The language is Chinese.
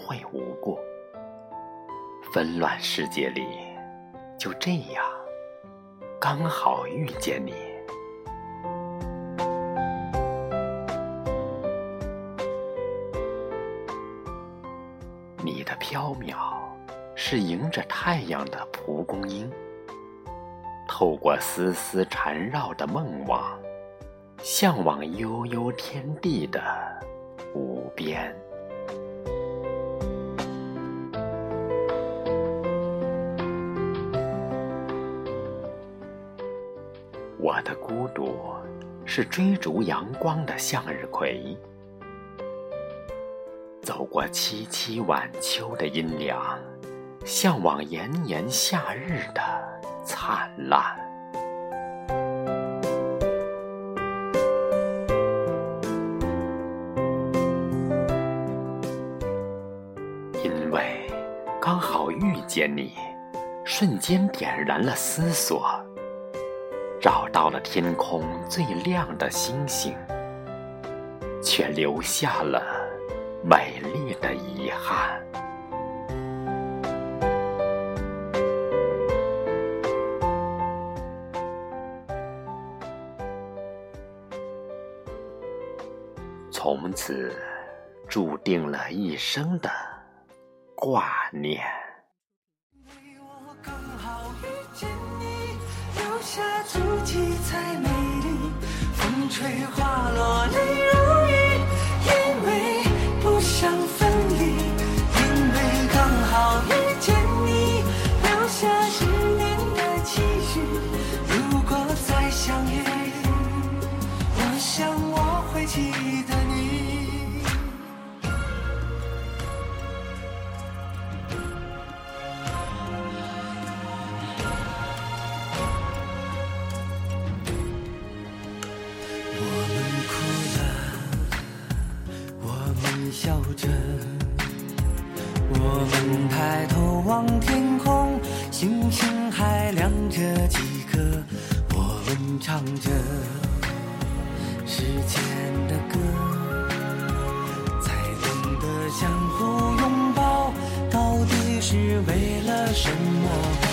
会无过。纷乱世界里，就这样刚好遇见你。你的飘渺，是迎着太阳的蒲公英，透过丝丝缠绕的梦网，向往悠悠天地的无边。我的孤独，是追逐阳光的向日葵。走过凄凄晚秋的阴凉，向往炎炎夏日的灿烂。因为刚好遇见你，瞬间点燃了思索，找到了天空最亮的星星，却留下了。美丽的遗憾。从此，注定了一生的挂念。下足迹才美丽。风吹花笑着，我们抬头望天空，星星还亮着几颗。我们唱着时间的歌，才懂得相互拥抱到底是为了什么？